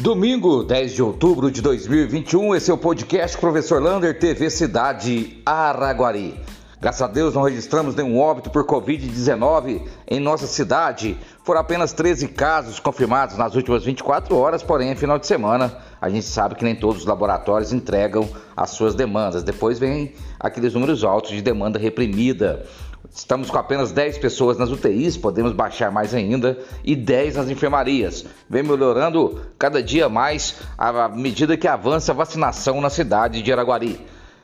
Domingo, 10 de outubro de 2021, esse é o podcast Professor Lander TV Cidade Araguari. Graças a Deus não registramos nenhum óbito por Covid-19 em nossa cidade. Foram apenas 13 casos confirmados nas últimas 24 horas, porém, final de semana, a gente sabe que nem todos os laboratórios entregam as suas demandas. Depois vem aqueles números altos de demanda reprimida. Estamos com apenas 10 pessoas nas UTIs, podemos baixar mais ainda, e 10 nas enfermarias. Vem melhorando cada dia mais à medida que avança a vacinação na cidade de Araguari.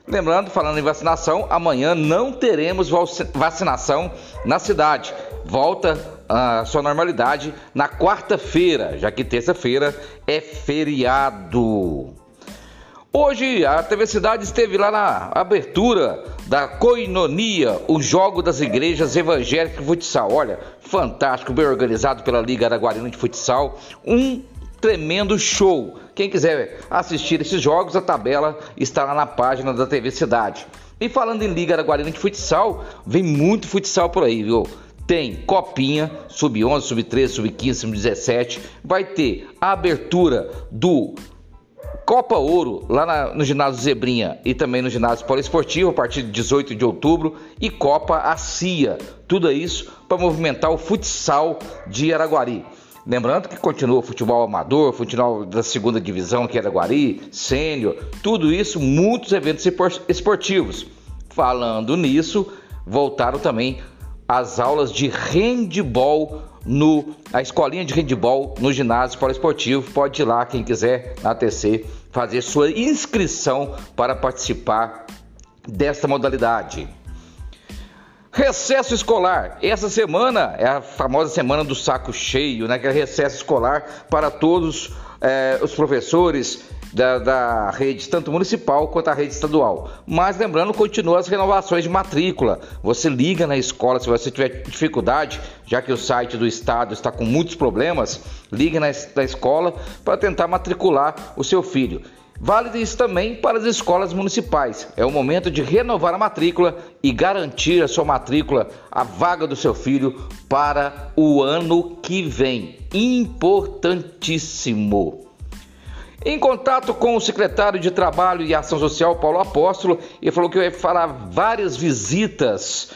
Lembrando, falando em vacinação, amanhã não teremos vacinação na cidade. Volta à sua normalidade na quarta-feira, já que terça-feira é feriado. Hoje a TV Cidade esteve lá na abertura da Coinonia, o jogo das igrejas evangélicas de futsal. Olha, fantástico, bem organizado pela Liga Araguarina de Futsal. Um tremendo show. Quem quiser assistir esses jogos, a tabela está lá na página da TV Cidade. E falando em Liga Araguarina de Futsal, vem muito futsal por aí, viu? Tem Copinha, Sub-11, Sub-13, Sub-15, Sub-17. Vai ter a abertura do Copa Ouro, lá na, no ginásio Zebrinha e também no ginásio Poliesportivo, a partir de 18 de outubro, e Copa ACIA. Tudo isso para movimentar o futsal de Araguari. Lembrando que continua o futebol amador, futebol da segunda divisão, que é Araguari, sênior, tudo isso, muitos eventos esportivos. Falando nisso, voltaram também as aulas de handball no a escolinha de handball no ginásio poliesportivo. Pode ir lá quem quiser na TC fazer sua inscrição para participar desta modalidade. Recesso escolar. Essa semana é a famosa semana do saco cheio, né? Que é recesso escolar para todos eh, os professores da, da, rede, tanto municipal quanto a rede estadual. Mas lembrando, continua as renovações de matrícula. Você liga na escola se você tiver dificuldade, já que o site do estado está com muitos problemas, ligue na, na escola para tentar matricular o seu filho. Vale isso também para as escolas municipais. É o momento de renovar a matrícula e garantir a sua matrícula, a vaga do seu filho para o ano que vem. Importantíssimo. Em contato com o secretário de Trabalho e Ação Social, Paulo Apóstolo, ele falou que vai falar várias visitas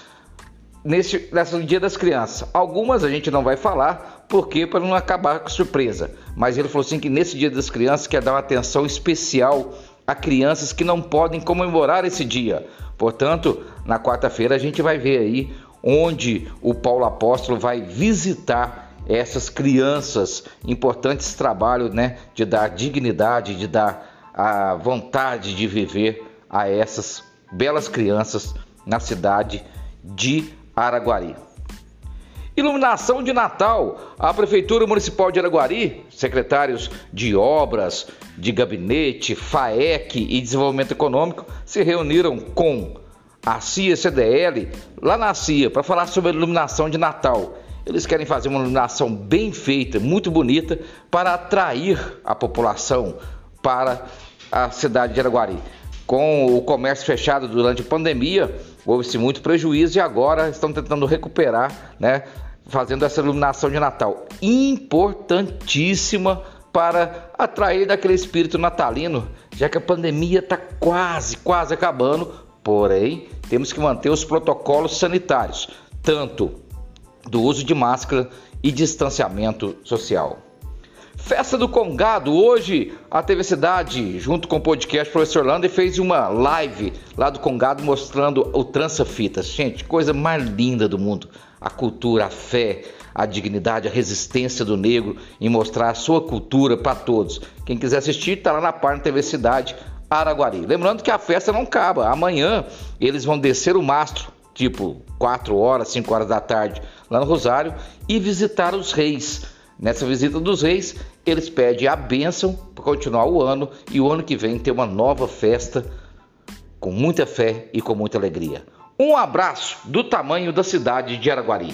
nesse, nesse Dia das Crianças. Algumas a gente não vai falar, porque para não acabar com surpresa. Mas ele falou assim que nesse Dia das Crianças quer dar uma atenção especial a crianças que não podem comemorar esse dia. Portanto, na quarta-feira a gente vai ver aí onde o Paulo Apóstolo vai visitar essas crianças, importantes trabalho, né, de dar dignidade, de dar a vontade de viver a essas belas crianças na cidade de Araguari. Iluminação de Natal. A Prefeitura Municipal de Araguari, secretários de obras, de gabinete, FAEC e desenvolvimento econômico se reuniram com a CIA CDL lá na CIA para falar sobre a iluminação de Natal. Eles querem fazer uma iluminação bem feita, muito bonita, para atrair a população para a cidade de Araguari. Com o comércio fechado durante a pandemia, houve-se muito prejuízo e agora estão tentando recuperar, né, fazendo essa iluminação de Natal. Importantíssima para atrair daquele espírito natalino, já que a pandemia está quase, quase acabando, porém temos que manter os protocolos sanitários, tanto do uso de máscara e distanciamento social. Festa do Congado, hoje a TV Cidade, junto com o podcast Professor Lander, fez uma live lá do Congado mostrando o Trança Fitas. Gente, coisa mais linda do mundo. A cultura, a fé, a dignidade, a resistência do negro em mostrar a sua cultura para todos. Quem quiser assistir, está lá na página TV Cidade Araguari. Lembrando que a festa não acaba. Amanhã eles vão descer o mastro tipo 4 horas, 5 horas da tarde, lá no Rosário, e visitar os reis. Nessa visita dos reis, eles pedem a bênção para continuar o ano e o ano que vem ter uma nova festa com muita fé e com muita alegria. Um abraço do tamanho da cidade de Araguari.